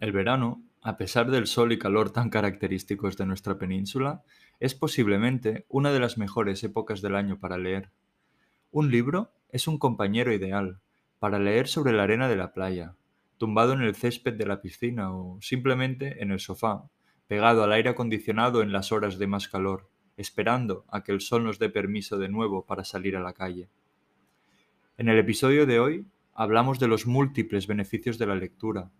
El verano, a pesar del sol y calor tan característicos de nuestra península, es posiblemente una de las mejores épocas del año para leer. Un libro es un compañero ideal para leer sobre la arena de la playa, tumbado en el césped de la piscina o simplemente en el sofá, pegado al aire acondicionado en las horas de más calor, esperando a que el sol nos dé permiso de nuevo para salir a la calle. En el episodio de hoy hablamos de los múltiples beneficios de la lectura,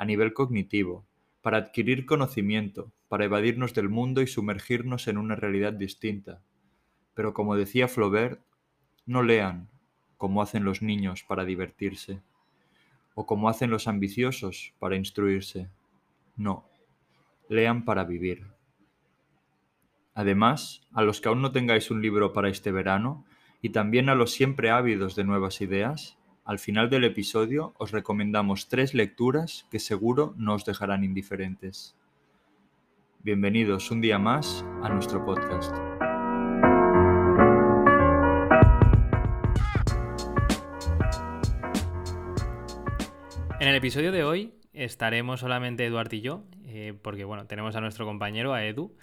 a nivel cognitivo, para adquirir conocimiento, para evadirnos del mundo y sumergirnos en una realidad distinta. Pero como decía Flaubert, no lean como hacen los niños para divertirse, o como hacen los ambiciosos para instruirse. No, lean para vivir. Además, a los que aún no tengáis un libro para este verano, y también a los siempre ávidos de nuevas ideas, al final del episodio os recomendamos tres lecturas que seguro no os dejarán indiferentes. Bienvenidos un día más a nuestro podcast. En el episodio de hoy estaremos solamente Eduardo y yo, eh, porque bueno, tenemos a nuestro compañero, a Edu,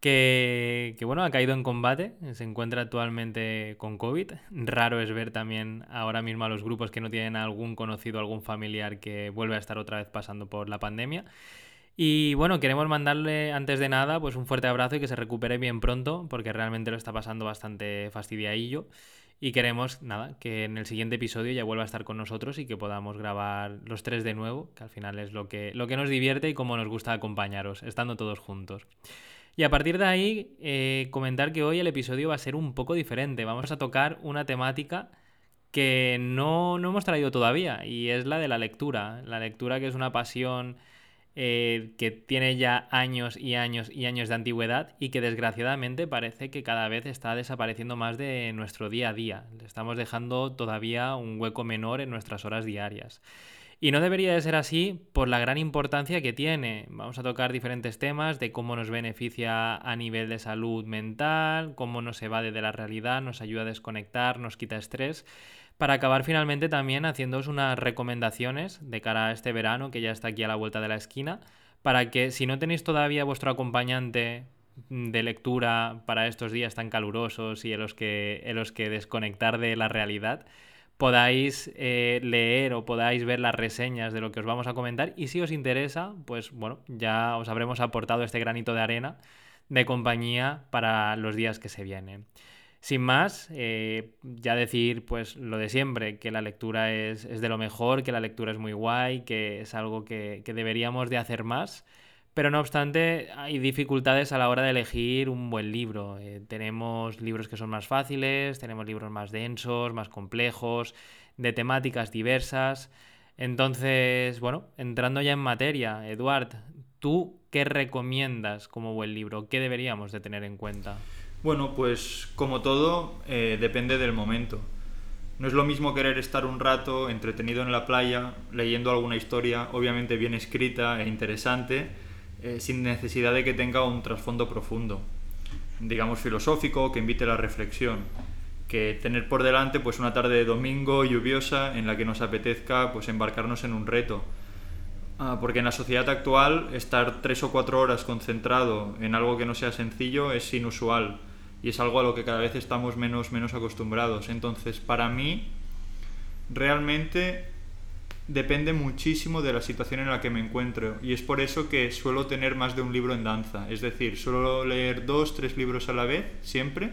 que, bueno, ha caído en combate, se encuentra actualmente con COVID. Raro es ver también ahora mismo a los grupos que no tienen algún conocido, algún familiar que vuelve a estar otra vez pasando por la pandemia. Y bueno, queremos mandarle antes de nada pues un fuerte abrazo y que se recupere bien pronto, porque realmente lo está pasando bastante fastidiadillo. Y queremos, nada, que en el siguiente episodio ya vuelva a estar con nosotros y que podamos grabar los tres de nuevo, que al final es lo que, lo que nos divierte y como nos gusta acompañaros, estando todos juntos. Y a partir de ahí, eh, comentar que hoy el episodio va a ser un poco diferente. Vamos a tocar una temática que no, hemos traído todavía y es la de la lectura. La lectura que es una pasión eh, que tiene ya años y años y años de antigüedad y que desgraciadamente parece que cada vez está desapareciendo más de nuestro día a día. Le estamos dejando todavía un hueco menor en nuestras horas diarias. Y no debería de ser así por la gran importancia que tiene. Vamos a tocar diferentes temas de cómo nos beneficia a nivel de salud mental, cómo nos evade de la realidad, nos ayuda a desconectar, nos quita estrés, para acabar finalmente también haciéndoos unas recomendaciones de cara a este verano que ya está aquí a la vuelta de la esquina, para que si no tenéis todavía vuestro acompañante de lectura para estos días tan calurosos y en los que, en los que desconectar de la realidad, podáis eh, leer o podáis ver las reseñas de lo que os vamos a comentar y si os interesa, pues bueno, ya os habremos aportado este granito de arena de compañía para los días que se vienen. Sin más, eh, ya decir pues lo de siempre, que la lectura es, de lo mejor, que la lectura es muy guay, que es algo que, que deberíamos de hacer más pero no obstante, hay dificultades a la hora de elegir un buen libro. Eh, tenemos libros que son más fáciles, tenemos libros más densos, más complejos, de temáticas diversas. Entonces, bueno, entrando ya en materia, Eduard, ¿tú qué recomiendas como buen libro? ¿Qué deberíamos de tener en cuenta? Bueno, pues como todo, eh, depende del momento. No es lo mismo querer estar un rato entretenido en la playa, leyendo alguna historia, obviamente bien escrita e interesante, eh, sin necesidad de que tenga un trasfondo profundo, digamos filosófico, que invite a la reflexión, que tener por delante pues una tarde de domingo lluviosa en la que nos apetezca pues embarcarnos en un reto. Ah, porque en la sociedad actual estar tres o cuatro horas concentrado en algo que no sea sencillo es inusual y es algo a lo que cada vez estamos menos, menos acostumbrados. Entonces, para mí, realmente depende muchísimo de la situación en la que me encuentro y es por eso que suelo tener más de un libro en danza. Es decir, suelo leer dos, tres libros a la vez, siempre.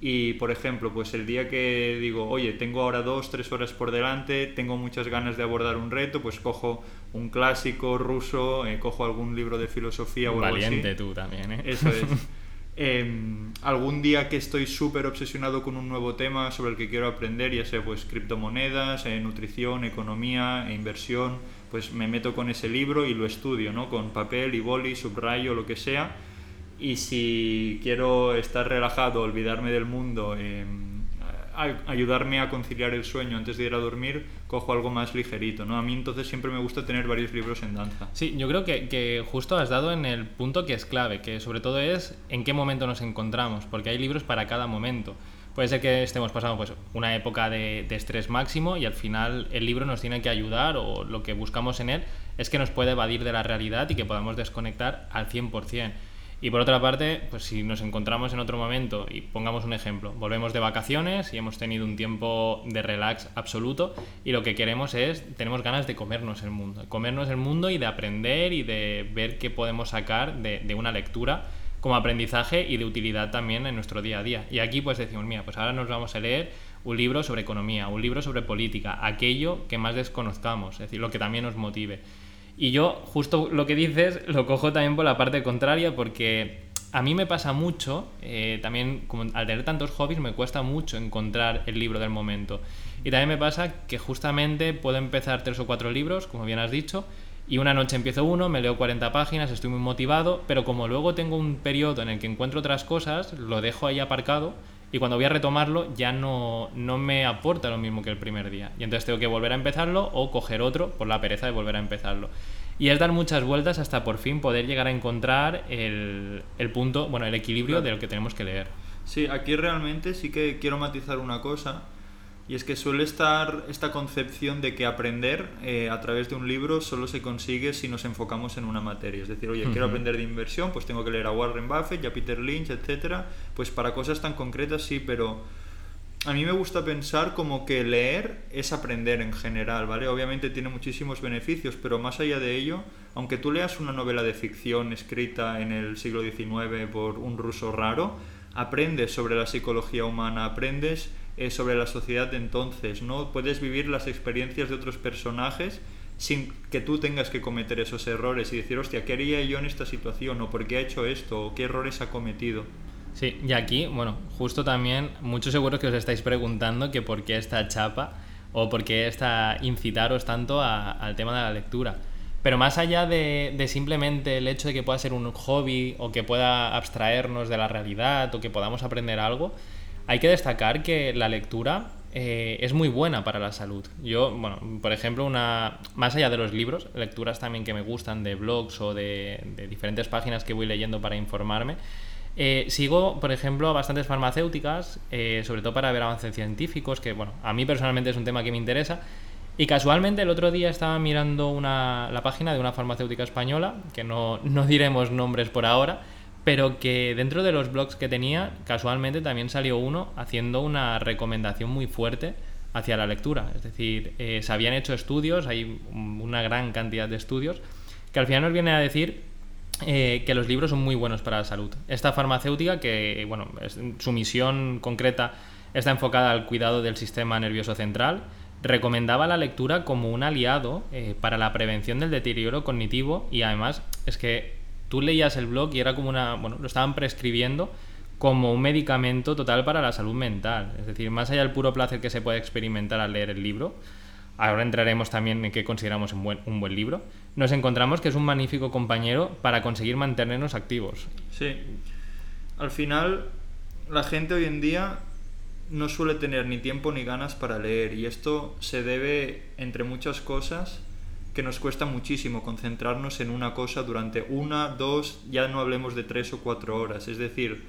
Y, por ejemplo, pues el día que digo, oye, tengo ahora dos, tres horas por delante, tengo muchas ganas de abordar un reto, pues cojo un clásico ruso, eh, cojo algún libro de filosofía o algo Valiente tú también, ¿eh? Eso es. Em, algún día que estoy súper obsesionado con un nuevo tema sobre el que quiero aprender, ya sea pues criptomonedas, eh, nutrición, economía e inversión, pues me meto con ese libro y lo estudio, ¿no? Con papel y boli, subrayo, lo que sea. Y si quiero estar relajado, olvidarme del mundo, em, ayudarme a conciliar el sueño antes de ir a dormir, cojo algo más ligerito, ¿no? A mí entonces siempre me gusta tener varios libros en danza. Sí, yo creo que, justo has dado en el punto que es clave, que sobre todo es en qué momento nos encontramos, porque hay libros para cada momento. Puede ser que estemos pasando pues, una época de, de estrés máximo y al final el libro nos tiene que ayudar o lo que buscamos en él es que nos puede evadir de la realidad y que podamos desconectar al 100%. Y por otra parte, pues si nos encontramos en otro momento, y pongamos un ejemplo, volvemos de vacaciones y hemos tenido un tiempo de relax absoluto y lo que queremos es, tenemos ganas de comernos el mundo, comernos el mundo y de aprender y de ver qué podemos sacar de, de una lectura como aprendizaje y de utilidad también en nuestro día a día. Y aquí pues decimos, mira, pues ahora nos vamos a leer un libro sobre economía, un libro sobre política, aquello que más desconozcamos, es decir, lo que también nos motive. Y yo, justo lo que dices, lo cojo también por la parte contraria, porque a mí me pasa mucho, eh, también como al tener tantos hobbies, me cuesta mucho encontrar el libro del momento. Y también me pasa que justamente puedo empezar tres o cuatro libros, como bien has dicho, y una noche empiezo uno, me leo 40 páginas, estoy muy motivado, pero como luego tengo un periodo en el que encuentro otras cosas, lo dejo ahí aparcado y cuando voy a retomarlo ya no, no me aporta lo mismo que el primer día. Y entonces tengo que volver a empezarlo o coger otro por la pereza de volver a empezarlo. Y es dar muchas vueltas hasta por fin poder llegar a encontrar el, el punto, bueno, el equilibrio de lo que tenemos que leer. Sí, aquí realmente sí que quiero matizar una cosa y es que suele estar esta concepción de que aprender eh, a través de un libro solo se consigue si nos enfocamos en una materia. Es decir, oye, quiero aprender de inversión, pues tengo que leer a Warren Buffett, a Peter Lynch, etcétera. Pues para cosas tan concretas sí, pero a mí me gusta pensar como que leer es aprender en general, ¿vale? Obviamente tiene muchísimos beneficios, pero más allá de ello, aunque tú leas una novela de ficción escrita en el siglo XIX por un ruso raro, aprendes sobre la psicología humana, aprendes eh, sobre la sociedad de entonces, ¿no? Puedes vivir las experiencias de otros personajes sin que tú tengas que cometer esos errores y decir, hostia, ¿qué haría yo en esta situación? ¿O por qué ha hecho esto? ¿O qué errores ha cometido? Sí, y aquí, bueno, justo también, muchos seguros que os estáis preguntando que por qué esta chapa o por qué esta incitaros tanto al tema de la lectura. Pero más allá de, de, simplemente el hecho de que pueda ser un hobby o que pueda abstraernos de la realidad o que podamos aprender algo, hay que destacar que la lectura eh, es muy buena para la salud. Yo, bueno, por ejemplo, una más allá de los libros, lecturas también que me gustan de blogs o de, diferentes páginas que voy leyendo para informarme. Eh, sigo, por ejemplo, a bastantes farmacéuticas, eh, sobre todo para ver avances científicos, que bueno, a mí personalmente es un tema que me interesa. Y casualmente el otro día estaba mirando una, la página de una farmacéutica española, que no, no diremos nombres por ahora, pero que dentro de los blogs que tenía, casualmente también salió uno haciendo una recomendación muy fuerte hacia la lectura. Es decir, eh, se habían hecho estudios, hay una gran cantidad de estudios, que al final nos viene a decir eh, que los libros son muy buenos para la salud. Esta farmacéutica, que bueno, su misión concreta está enfocada al cuidado del sistema nervioso central, recomendaba la lectura como un aliado eh, para la prevención del deterioro cognitivo y además es que tú leías el blog y era como una, bueno, lo estaban prescribiendo como un medicamento total para la salud mental. Es decir, más allá del puro placer que se puede experimentar al leer el libro, ahora entraremos también en qué consideramos un buen, un buen libro, nos encontramos que es un magnífico compañero para conseguir mantenernos activos. Sí, al final la gente hoy en día no suele tener ni tiempo ni ganas para leer y esto se debe, entre muchas cosas, que nos cuesta muchísimo concentrarnos en una cosa durante una, dos, ya no hablemos de tres o cuatro horas. Es decir,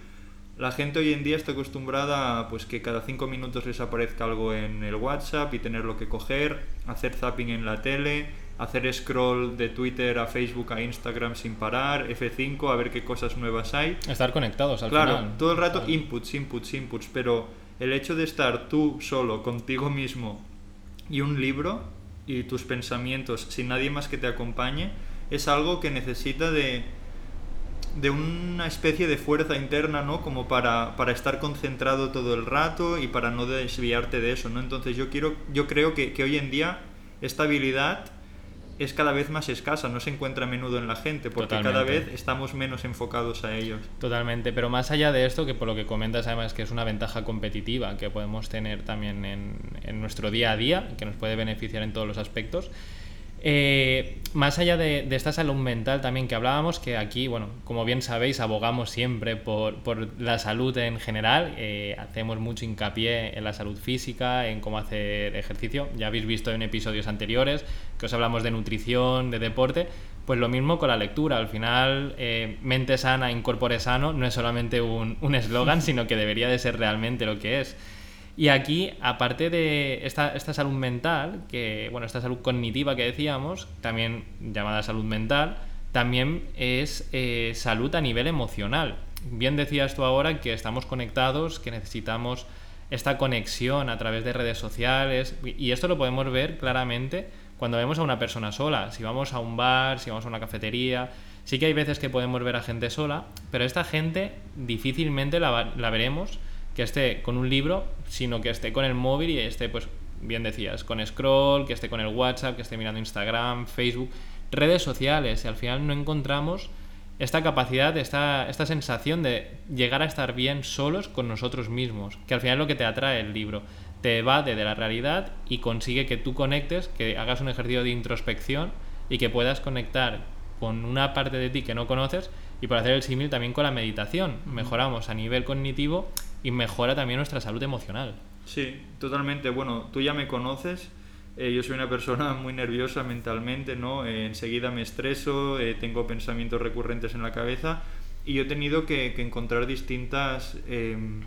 la gente hoy en día está acostumbrada a pues, que cada cinco minutos les aparezca algo en el WhatsApp y tenerlo que coger, hacer zapping en la tele, hacer scroll de Twitter a Facebook a Instagram sin parar, F5 a ver qué cosas nuevas hay. Estar conectados al claro, final. todo el rato inputs, inputs, inputs, pero el hecho de estar tú solo contigo mismo y un libro y tus pensamientos sin nadie más que te acompañe es algo que necesita de, de una especie de fuerza interna, ¿no? Como para, para, estar concentrado todo el rato y para no desviarte de eso, ¿no? Entonces yo, quiero, yo creo que, que hoy en día esta habilidad es cada vez más escasa, no se encuentra a menudo en la gente, porque cada vez estamos menos enfocados a ellos. Totalmente, pero más allá de esto, que por lo que comentas además que es una ventaja competitiva que podemos tener también en, en nuestro día a día, que nos puede beneficiar en todos los aspectos, eh, más allá de, esta salud mental también que hablábamos, que aquí, bueno, como bien sabéis, abogamos siempre por, la salud en general, eh, hacemos mucho hincapié en la salud física, en cómo hacer ejercicio, ya habéis visto en episodios anteriores que os hablamos de nutrición, de deporte, pues lo mismo con la lectura, al final eh, mente sana, incorpore sano, no es solamente un eslogan, sino que debería de ser realmente lo que es. Y aquí, aparte de esta, esta salud mental, que, bueno, esta salud cognitiva que decíamos, también llamada salud mental, también es eh, salud a nivel emocional. Bien decías tú ahora que estamos conectados, que necesitamos esta conexión a través de redes sociales, y esto lo podemos ver claramente cuando vemos a una persona sola. Si vamos a un bar, si vamos a una cafetería, sí que hay veces que podemos ver a gente sola, pero esta gente difícilmente la, la veremos que esté con un libro, sino que esté con el móvil y esté, pues, bien decías, con scroll, que esté con el WhatsApp, que esté mirando Instagram, Facebook, redes sociales, y al final no encontramos esta capacidad, esta, esta sensación de llegar a estar bien solos con nosotros mismos, que al final es lo que te atrae el libro, te evade de la realidad y consigue que tú conectes, que hagas un ejercicio de introspección y que puedas conectar con una parte de ti que no conoces y por hacer el símil también con la meditación. Mejoramos a nivel cognitivo y mejora también nuestra salud emocional. Sí, totalmente. Bueno, tú ya me conoces. Eh, yo soy una persona muy nerviosa mentalmente, ¿no? Eh, enseguida me estreso, eh, tengo pensamientos recurrentes en la cabeza y yo he tenido que, encontrar distintas em,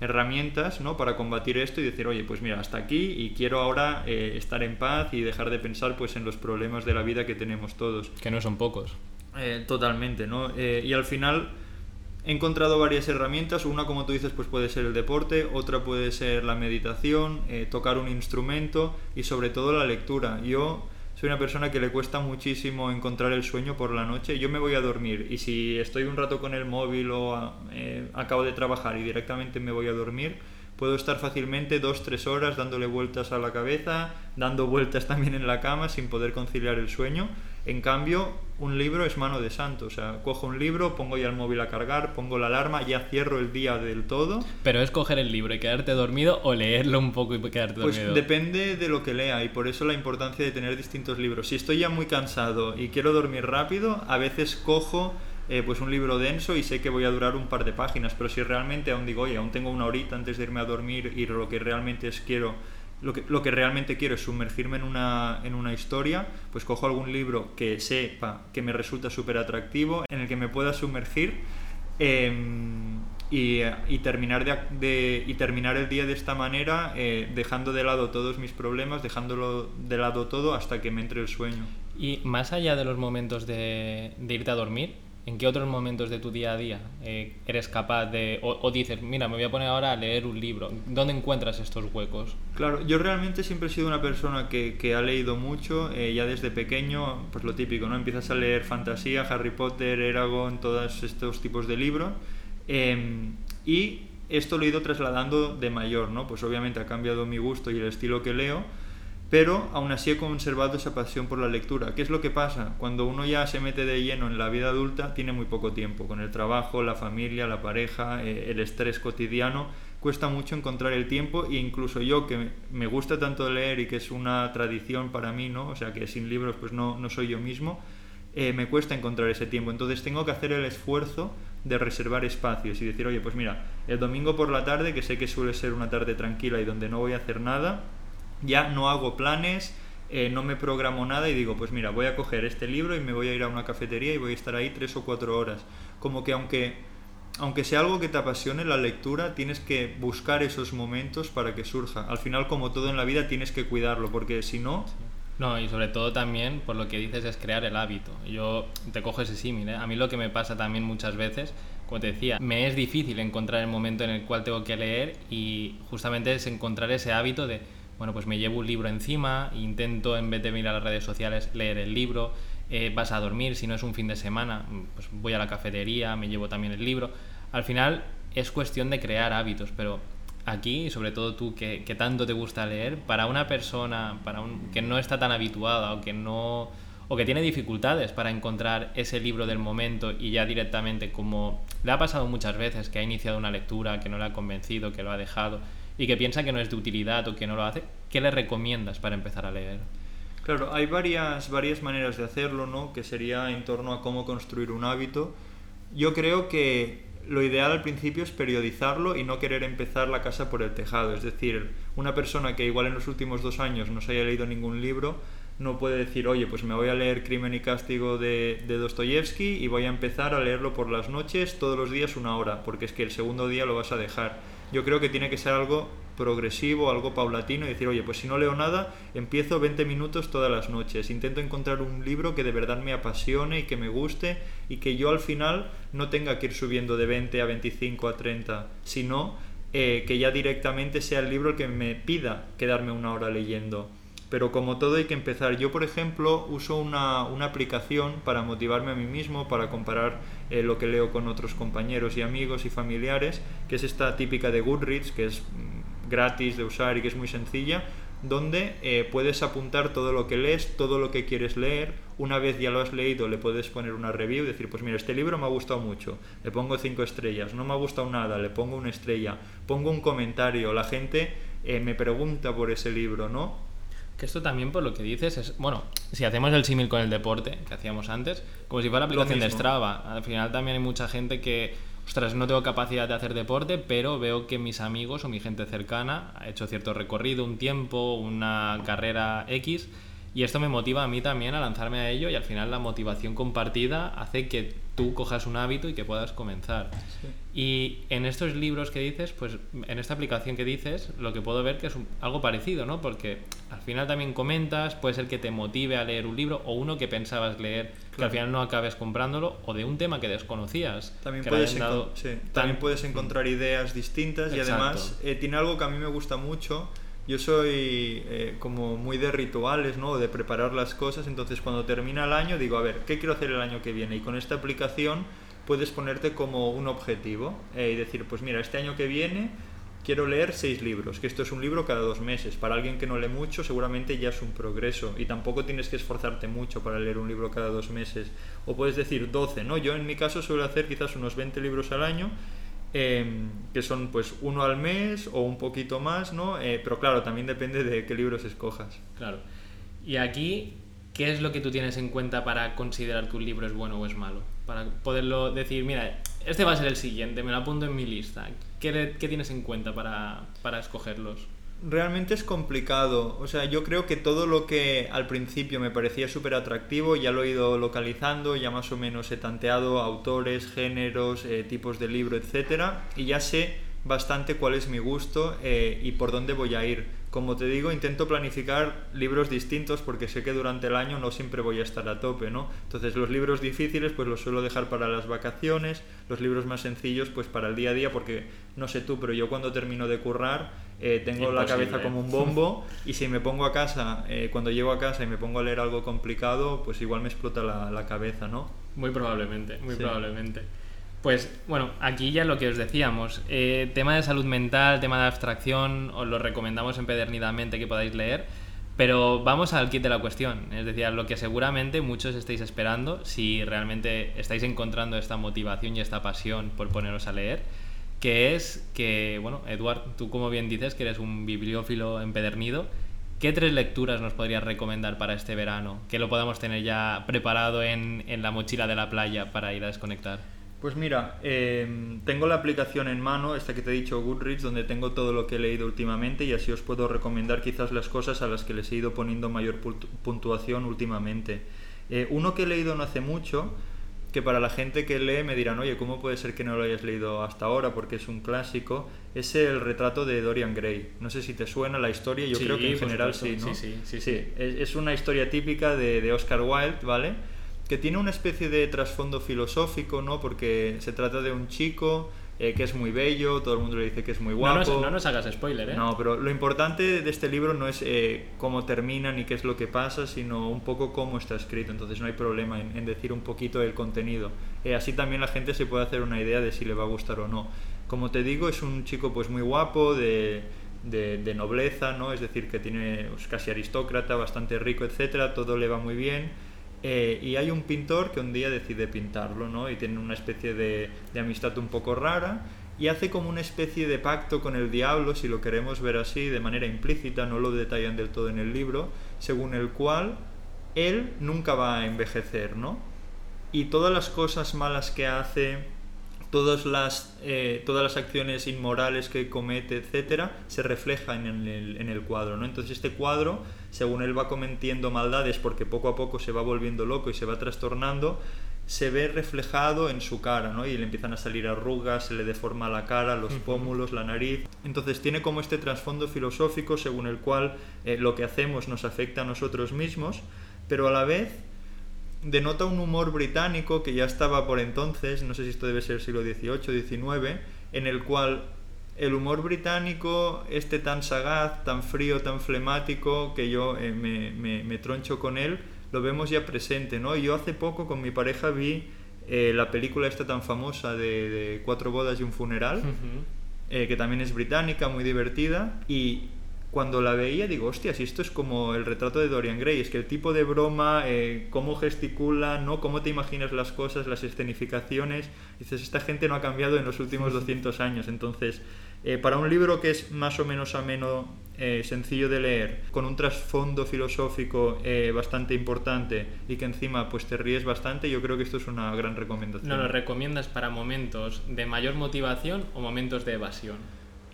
herramientas, ¿no? Para combatir esto y decir, oye, pues mira, hasta aquí y quiero ahora estar en paz y dejar de pensar pues en los problemas de la vida que tenemos todos. Que no son pocos. totalmente, ¿no? y al final He encontrado varias herramientas, una como tú dices pues puede ser el deporte, otra puede ser la meditación, eh, tocar un instrumento y sobre todo la lectura. Yo soy una persona que le cuesta muchísimo encontrar el sueño por la noche. Yo me voy a dormir y si estoy un rato con el móvil o eh, acabo de trabajar y directamente me voy a dormir, puedo estar fácilmente dos, tres horas dándole vueltas a la cabeza, dando vueltas también en la cama sin poder conciliar el sueño. En cambio, un libro es mano de santo. O sea, cojo un libro, pongo ya el móvil a cargar, pongo la alarma, ya cierro el día del todo. Pero es coger el libro y quedarte dormido o leerlo un poco y quedarte pues dormido. Pues depende de lo que lea y por eso la importancia de tener distintos libros. Si estoy ya muy cansado y quiero dormir rápido, a veces cojo eh, pues un libro denso y sé que voy a durar un par de páginas. Pero si realmente aún digo, oye, aún tengo una horita antes de irme a dormir y lo que realmente es quiero lo que, lo que realmente quiero es sumergirme en una, en una historia, pues cojo algún libro que sepa que me resulta súper atractivo, en el que me pueda sumergir em, y, y, terminar de, y terminar el día de esta manera, eh, dejando de lado todos mis problemas, dejándolo de lado todo hasta que me entre el sueño. Y más allá de los momentos de, de irte a dormir, ¿En qué otros momentos de tu día a día eh, eres capaz de, o, dices, mira, me voy a poner ahora a leer un libro? ¿Dónde encuentras estos huecos? Claro, yo realmente siempre he sido una persona que, que ha leído mucho, eh, ya desde pequeño, pues lo típico, ¿no? Empiezas a leer fantasía, Harry Potter, Eragon, todos estos tipos de libros. Em, y esto lo he ido trasladando de mayor, ¿no? Pues obviamente ha cambiado mi gusto y el estilo que leo pero aún así he conservado esa pasión por la lectura. ¿Qué es lo que pasa? Cuando uno ya se mete de lleno en la vida adulta, tiene muy poco tiempo. Con el trabajo, la familia, la pareja, eh, el estrés cotidiano, cuesta mucho encontrar el tiempo e incluso yo que me gusta tanto leer y que es una tradición para mí, ¿no? O sea, que sin libros pues no, no soy yo mismo, eh, me cuesta encontrar ese tiempo. Entonces tengo que hacer el esfuerzo de reservar espacios y decir, oye, pues mira, el domingo por la tarde, que sé que suele ser una tarde tranquila y donde no voy a hacer nada, ya no hago planes, eh, no me programo nada y digo, pues mira, voy a coger este libro y me voy a ir a una cafetería y voy a estar ahí tres o cuatro horas. Como que aunque, aunque sea algo que te apasione la lectura, tienes que buscar esos momentos para que surja. Al final, como todo en la vida, tienes que cuidarlo, porque si no... No, y sobre todo también, por lo que dices, es crear el hábito. Yo te cojo ese símil, ¿eh? A mí lo que me pasa también muchas veces, como te decía, me es difícil encontrar el momento en el cual tengo que leer y justamente es encontrar ese hábito de bueno, pues me llevo un libro encima, intento en vez de mirar las redes sociales leer el libro, eh, vas a dormir, si no es un fin de semana, pues voy a la cafetería, me llevo también el libro. Al final es cuestión de crear hábitos, pero aquí, sobre todo tú que, tanto te gusta leer, para una persona para un, que no está tan habituada o que no o que tiene dificultades para encontrar ese libro del momento y ya directamente como le ha pasado muchas veces que ha iniciado una lectura que no le ha convencido, que lo ha dejado y que piensa que no es de utilidad o que no lo hace, ¿qué le recomiendas para empezar a leer? Claro, hay varias, varias maneras de hacerlo, ¿no? Que sería en torno a cómo construir un hábito. Yo creo que lo ideal al principio es periodizarlo y no querer empezar la casa por el tejado. Es decir, una persona que igual en los últimos dos años no se haya leído ningún libro, no puede decir, oye, pues me voy a leer Crimen y Castigo de, de Dostoyevsky y voy a empezar a leerlo por las noches todos los días una hora, porque es que el segundo día lo vas a dejar yo creo que tiene que ser algo progresivo, algo paulatino y decir, oye, pues si no leo nada, empiezo 20 minutos todas las noches. Intento encontrar un libro que de verdad me apasione y que me guste y que yo al final no tenga que ir subiendo de 20 a 25 a 30, sino eh, que ya directamente sea el libro el que me pida quedarme una hora leyendo. Pero como todo hay que empezar. Yo, por ejemplo, uso una, aplicación para motivarme a mí mismo, para comparar eh, lo que leo con otros compañeros y amigos y familiares, que es esta típica de Goodreads, que es mm, gratis de usar y que es muy sencilla, donde eh, puedes apuntar todo lo que lees, todo lo que quieres leer. Una vez ya lo has leído, le puedes poner una review decir, pues mira, este libro me ha gustado mucho, le pongo cinco estrellas, no me ha gustado nada, le pongo una estrella, pongo un comentario, la gente eh, me pregunta por ese libro, ¿no? Que esto también, por lo que dices, es. Bueno, si hacemos el símil con el deporte que hacíamos antes, como si fuera la aplicación de Strava. Al final también hay mucha gente que. Ostras, no tengo capacidad de hacer deporte, pero veo que mis amigos o mi gente cercana ha hecho cierto recorrido, un tiempo, una carrera X, y esto me motiva a mí también a lanzarme a ello y al final la motivación compartida hace que tú cojas un hábito y que puedas comenzar. Y en estos libros que dices, pues en esta aplicación que dices, lo que puedo ver que es algo parecido, ¿no? Porque al final también comentas, puede ser que te motive a leer un libro o uno que pensabas leer, que al final no acabes comprándolo, o de un tema que desconocías. También, puedes, también puedes encontrar ideas distintas y además eh, tiene algo que a mí me gusta mucho yo soy eh, como muy de rituales, ¿no? De preparar las cosas, entonces cuando termina el año digo, a ver, ¿qué quiero hacer el año que viene? Y con esta aplicación puedes ponerte como un objetivo eh, y decir, pues mira, este año que viene quiero leer seis libros, que esto es un libro cada dos meses. Para alguien que no lee mucho, seguramente ya es un progreso y tampoco tienes que esforzarte mucho para leer un libro cada dos meses. O puedes decir 12, ¿no? Yo en mi caso suelo hacer quizás unos 20 libros al año Em, que son pues uno al mes o un poquito más, ¿no? Eh, pero claro, también depende de qué libros escojas. Claro. Y aquí, ¿qué es lo que tú tienes en cuenta para considerar que un libro es bueno o es malo? Para poderlo decir, mira, este va a ser el siguiente, me lo apunto en mi lista. ¿Qué, qué tienes en cuenta para, para escogerlos? Realmente es complicado. O sea, yo creo que todo lo que al principio me parecía súper atractivo ya lo he ido localizando, ya más o menos he tanteado autores, géneros, eh, tipos de libro, etcétera, y ya sé bastante cuál es mi gusto eh, y por dónde voy a ir. Como te digo, intento planificar libros distintos porque sé que durante el año no siempre voy a estar a tope, ¿no? Entonces los libros difíciles pues los suelo dejar para las vacaciones, los libros más sencillos pues para el día a día porque no sé tú, pero yo cuando termino de currar eh, tengo la cabeza como un bombo y si me pongo a casa, eh, cuando llego a casa y me pongo a leer algo complicado, pues igual me explota la, cabeza, ¿no? Muy probablemente, muy probablemente. Pues bueno, aquí ya lo que os decíamos, eh, tema de salud mental, tema de abstracción, os lo recomendamos empedernidamente que podáis leer, pero vamos al kit de la cuestión, es decir, lo que seguramente muchos estáis esperando, si realmente estáis encontrando esta motivación y esta pasión por poneros a leer, que es que, bueno, Eduard, tú como bien dices que eres un bibliófilo empedernido, ¿qué tres lecturas nos podrías recomendar para este verano? Que lo podamos tener ya preparado en, en la mochila de la playa para ir a desconectar. Pues mira, em, tengo la aplicación en mano, esta que te he dicho, Goodreads, donde tengo todo lo que he leído últimamente y así os puedo recomendar quizás las cosas a las que les he ido poniendo mayor puntuación últimamente. Eh, uno que he leído no hace mucho, que para la gente que lee me dirán, oye, ¿cómo puede ser que no lo hayas leído hasta ahora? Porque es un clásico. Es el retrato de Dorian Gray. No sé si te suena la historia, yo creo que en general sí, ¿no? Sí, sí, sí. Es, una historia típica de, de Oscar Wilde, ¿vale? Que tiene una especie de trasfondo filosófico, ¿no? Porque se trata de un chico eh, que es muy bello, todo el mundo le dice que es muy guapo. No nos, hagas spoiler, ¿eh? No, pero lo importante de este libro no es eh, cómo termina ni qué es lo que pasa, sino un poco cómo está escrito. Entonces no hay problema en, decir un poquito el contenido. Eh, así también la gente se puede hacer una idea de si le va a gustar o no. Como te digo, es un chico pues muy guapo, de, de, nobleza, ¿no? Es decir, que tiene pues, casi aristócrata, bastante rico, etcétera. Todo le va muy bien eh, y hay un pintor que un día decide pintarlo, ¿no? Y tiene una especie de, de, amistad un poco rara y hace como una especie de pacto con el diablo, si lo queremos ver así, de manera implícita, no lo detallan del todo en el libro, según el cual él nunca va a envejecer, ¿no? Y todas las cosas malas que hace, todas las, eh, todas las acciones inmorales que comete, etcétera, se reflejan en el, en el cuadro, ¿no? Entonces este cuadro según él va cometiendo maldades porque poco a poco se va volviendo loco y se va trastornando, se ve reflejado en su cara, ¿no? Y le empiezan a salir arrugas, se le deforma la cara, los pómulos, la nariz. Entonces tiene como este trasfondo filosófico según el cual eh, lo que hacemos nos afecta a nosotros mismos, pero a la vez denota un humor británico que ya estaba por entonces, no sé si esto debe ser siglo XVIII, XIX, en el cual el humor británico, este tan sagaz, tan frío, tan flemático, que yo eh, me, troncho con él, lo vemos ya presente, ¿no? Yo hace poco con mi pareja vi eh, la película esta tan famosa de, Cuatro bodas y un funeral, eh, que también es británica, muy divertida, y cuando la veía digo, hostia, si esto es como el retrato de Dorian Gray, es que el tipo de broma, eh, cómo gesticula, ¿no? cómo te imaginas las cosas, las escenificaciones, dices, esta gente no ha cambiado en los últimos 200 años, entonces, eh, para un libro que es más o menos ameno, eh, sencillo de leer, con un trasfondo filosófico bastante importante y que encima pues te ríes bastante, yo creo que esto es una gran recomendación. ¿No lo recomiendas para momentos de mayor motivación o momentos de evasión?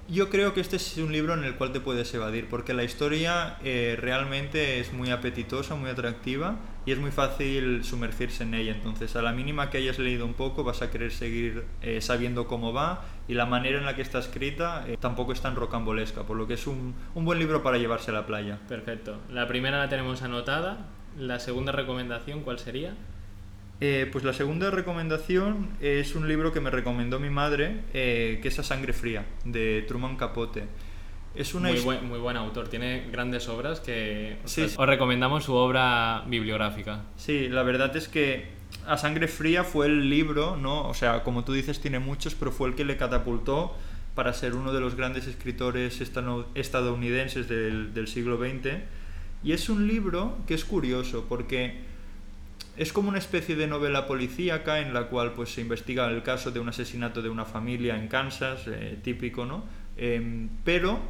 Yo creo que este es un libro en el cual te puedes evadir, porque la historia eh, realmente es muy apetitosa, muy atractiva y es muy fácil sumergirse en ella. Entonces, a la mínima que hayas leído un poco, vas a querer seguir eh, sabiendo cómo va y la manera en la que está escrita eh, tampoco es tan rocambolesca, por lo que es un, un buen libro para llevarse a la playa. Perfecto. La primera la tenemos anotada. La segunda recomendación, ¿cuál sería? Eh, pues la segunda recomendación es un libro que me recomendó mi madre, eh, que es A Sangre Fría, de Truman Capote. Es una muy, buen, muy buen autor, tiene grandes obras que os recomendamos su obra bibliográfica. Sí, la verdad es que A Sangre Fría fue el libro, ¿no? O sea, como tú dices, tiene muchos, pero fue el que le catapultó para ser uno de los grandes escritores estadounidenses del, del siglo XX. Y es un libro que es curioso porque es como una especie de novela policíaca en la cual pues, se investiga el caso de un asesinato de una familia en Kansas, eh, típico, ¿no? Em, pero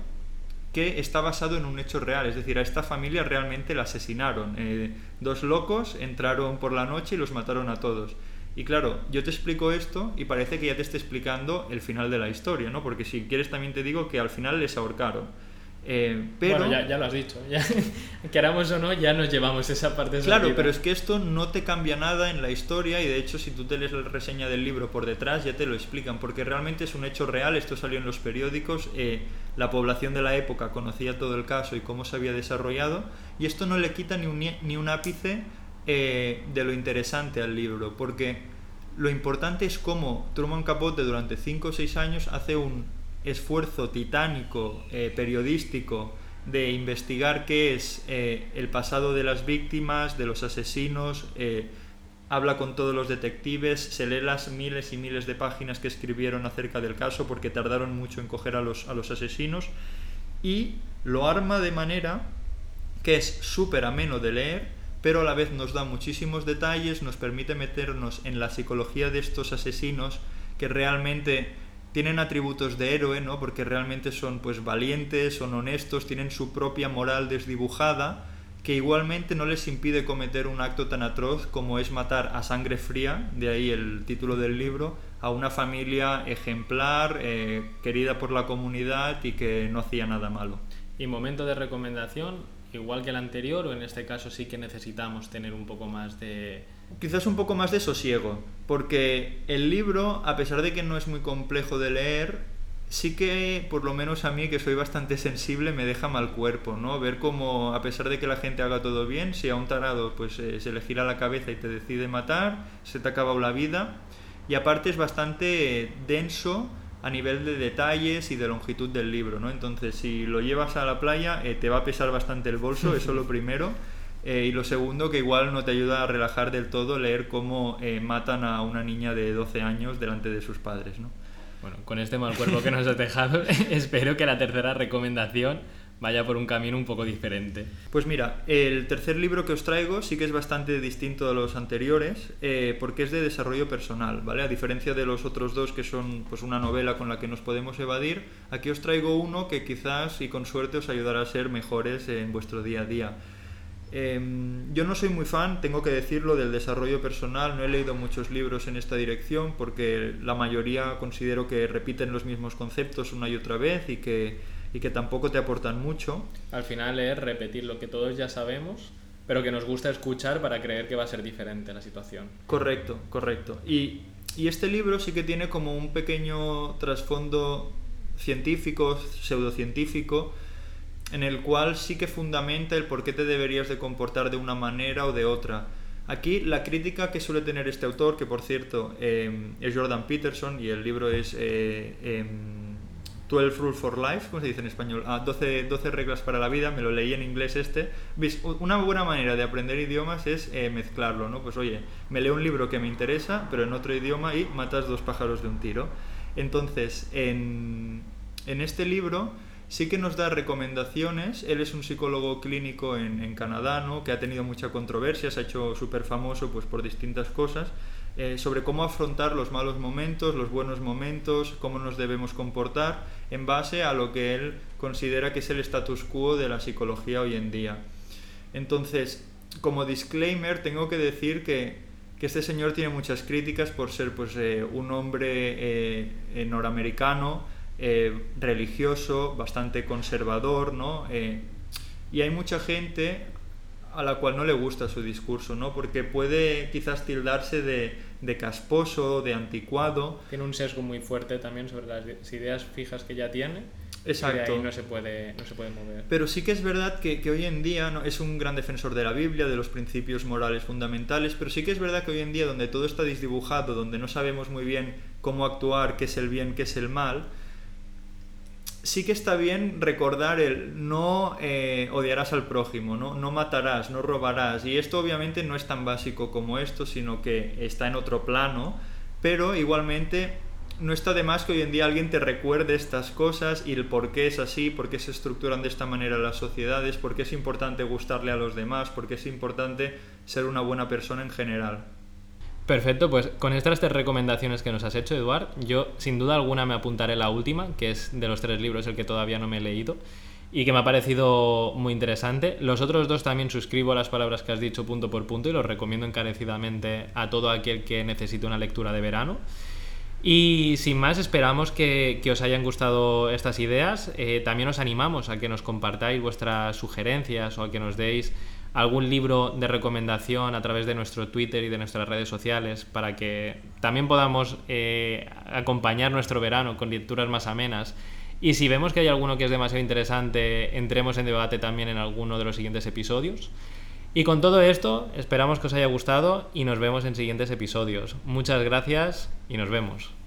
que está basado en un hecho real, es decir, a esta familia realmente la asesinaron. Eh, dos locos entraron por la noche y los mataron a todos. Y claro, yo te explico esto y parece que ya te esté explicando el final de la historia, ¿no? Porque si quieres también te digo que al final les ahorcaron. Eh, pero, bueno, ya, lo has dicho. Ya, queramos o no, ya nos llevamos esa parte. claro, pero es que esto no te cambia nada en la historia y de hecho si tú te lees la reseña del libro por detrás ya te lo explican, porque realmente es un hecho real, esto salió en los periódicos, eh, la población de la época conocía todo el caso y cómo se había desarrollado y esto no le quita ni un, ni un ápice eh, de lo interesante al libro, porque lo importante es cómo Truman Capote durante 5 o 6 años hace un esfuerzo titánico eh, periodístico de investigar qué es eh, el pasado de las víctimas, de los asesinos, eh, habla con todos los detectives, se lee las miles y miles de páginas que escribieron acerca del caso porque tardaron mucho en coger a los, a los asesinos y lo arma de manera que es súper ameno de leer, pero a la vez nos da muchísimos detalles, nos permite meternos en la psicología de estos asesinos que realmente tienen atributos de héroe, ¿no? Porque realmente son pues valientes, son honestos, tienen su propia moral desdibujada, que igualmente no les impide cometer un acto tan atroz como es matar a sangre fría, de ahí el título del libro, a una familia ejemplar, eh, querida por la comunidad y que no hacía nada malo. Y momento de recomendación, igual que el anterior, o en este caso sí que necesitamos tener un poco más de, quizás un poco más de sosiego, porque el libro, a pesar de que no es muy complejo de leer, sí que, por lo menos a mí, que soy bastante sensible, me deja mal cuerpo, ¿no? Ver cómo, a pesar de que la gente haga todo bien, si a un tarado pues, eh, se le gira la cabeza y te decide matar, se te ha acabado la vida. Y aparte es bastante denso a nivel de detalles y de longitud del libro, ¿no? Entonces, si lo llevas a la playa, eh, te va a pesar bastante el bolso, eso lo primero. Eh, y lo segundo, que igual no te ayuda a relajar del todo leer cómo eh, matan a una niña de 12 años delante de sus padres, ¿no? Bueno, con este mal cuerpo que nos has dejado, espero que la tercera recomendación vaya por un camino un poco diferente. Pues mira, el tercer libro que os traigo sí que es bastante distinto de los anteriores, eh, porque es de desarrollo personal, ¿vale? A diferencia de los otros dos que son pues una novela con la que nos podemos evadir, aquí os traigo uno que quizás y con suerte os ayudará a ser mejores en vuestro día a día. Em, yo no soy muy fan, tengo que decirlo, del desarrollo personal, no he leído muchos libros en esta dirección porque la mayoría considero que repiten los mismos conceptos una y otra vez y que, y que tampoco te aportan mucho. Al final es repetir lo que todos ya sabemos, pero que nos gusta escuchar para creer que va a ser diferente la situación. Correcto, correcto. Y, y este libro sí que tiene como un pequeño trasfondo científico, pseudocientífico, en el cual sí que fundamenta el por qué te deberías de comportar de una manera o de otra. Aquí la crítica que suele tener este autor, que por cierto eh, es Jordan Peterson y el libro es eh, eh, 12 Rules for Life, ¿cómo se dice en español? Ah, 12, 12 reglas para la vida, me lo leí en inglés este. Una buena manera de aprender idiomas es eh, mezclarlo, ¿no? Pues oye, me leo un libro que me interesa, pero en otro idioma y matas dos pájaros de un tiro. Entonces, en, en este libro sí que nos da recomendaciones. Él es un psicólogo clínico en, Canadá, ¿no? que ha tenido mucha controversia, se ha hecho súper famoso pues, por distintas cosas, eh, sobre cómo afrontar los malos momentos, los buenos momentos, cómo nos debemos comportar en base a lo que él considera que es el status quo de la psicología hoy en día. Entonces, como disclaimer, tengo que decir que, que este señor tiene muchas críticas por ser pues, eh, un hombre eh, norteamericano, eh, religioso, bastante conservador, ¿no? Eh, y hay mucha gente a la cual no le gusta su discurso, ¿no? Porque puede quizás tildarse de, de casposo, de anticuado. Tiene un sesgo muy fuerte también sobre las ideas fijas que ya tiene. Exacto. Y de ahí no se puede, no se puede mover. Pero sí que es verdad que, que hoy en día ¿no? es un gran defensor de la Biblia, de los principios morales fundamentales, pero sí que es verdad que hoy en día donde todo está disdibujado, donde no sabemos muy bien cómo actuar, qué es el bien, qué es el mal, sí que está bien recordar el no eh, odiarás al prójimo, ¿no? no matarás, no robarás. Y esto obviamente no es tan básico como esto, sino que está en otro plano, pero igualmente no está de más que hoy en día alguien te recuerde estas cosas y el por qué es así, por qué se estructuran de esta manera las sociedades, por qué es importante gustarle a los demás, por qué es importante ser una buena persona en general. Perfecto, pues con estas tres recomendaciones que nos has hecho, Eduard, yo sin duda alguna me apuntaré la última, que es de los tres libros el que todavía no me he leído y que me ha parecido muy interesante. Los otros dos también suscribo las palabras que has dicho punto por punto y los recomiendo encarecidamente a todo aquel que necesite una lectura de verano. Y sin más, esperamos que, que os hayan gustado estas ideas. Eh, también os animamos a que nos compartáis vuestras sugerencias o a que nos deis algún libro de recomendación a través de nuestro Twitter y de nuestras redes sociales para que también podamos eh, acompañar nuestro verano con lecturas más amenas. Y si vemos que hay alguno que es demasiado interesante, entremos en debate también en alguno de los siguientes episodios. Y con todo esto, esperamos que os haya gustado y nos vemos en siguientes episodios. Muchas gracias y nos vemos.